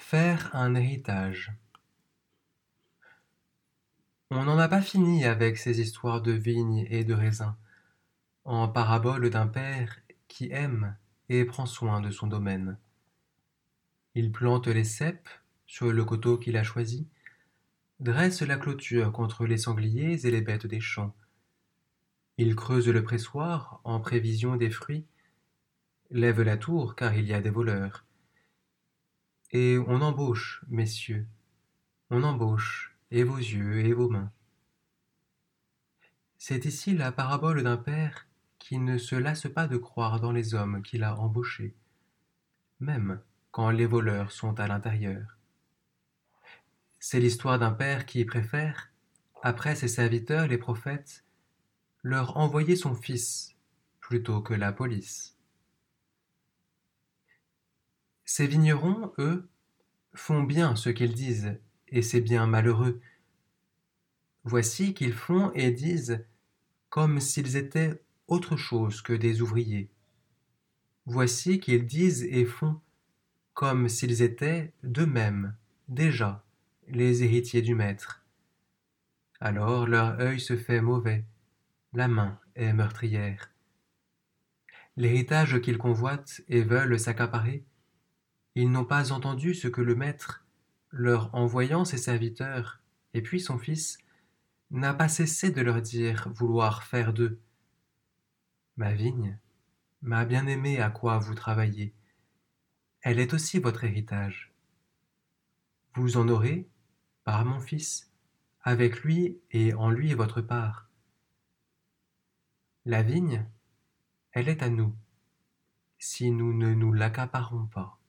Faire un héritage On n'en a pas fini avec ces histoires de vignes et de raisins, en parabole d'un père qui aime et prend soin de son domaine. Il plante les cèpes sur le coteau qu'il a choisi, dresse la clôture contre les sangliers et les bêtes des champs. Il creuse le pressoir en prévision des fruits, lève la tour car il y a des voleurs, et on embauche, messieurs, on embauche, et vos yeux et vos mains. C'est ici la parabole d'un père qui ne se lasse pas de croire dans les hommes qu'il a embauchés, même quand les voleurs sont à l'intérieur. C'est l'histoire d'un père qui préfère, après ses serviteurs les prophètes, leur envoyer son fils plutôt que la police. Ces vignerons, eux, font bien ce qu'ils disent, et c'est bien malheureux. Voici qu'ils font et disent comme s'ils étaient autre chose que des ouvriers. Voici qu'ils disent et font comme s'ils étaient d'eux-mêmes, déjà, les héritiers du Maître. Alors leur œil se fait mauvais, la main est meurtrière. L'héritage qu'ils convoitent et veulent s'accaparer, ils n'ont pas entendu ce que le maître, leur envoyant ses serviteurs, et puis son fils, n'a pas cessé de leur dire vouloir faire d'eux. Ma vigne, ma bien-aimée à quoi vous travaillez, elle est aussi votre héritage. Vous en aurez, par mon fils, avec lui et en lui votre part. La vigne, elle est à nous, si nous ne nous l'accaparons pas.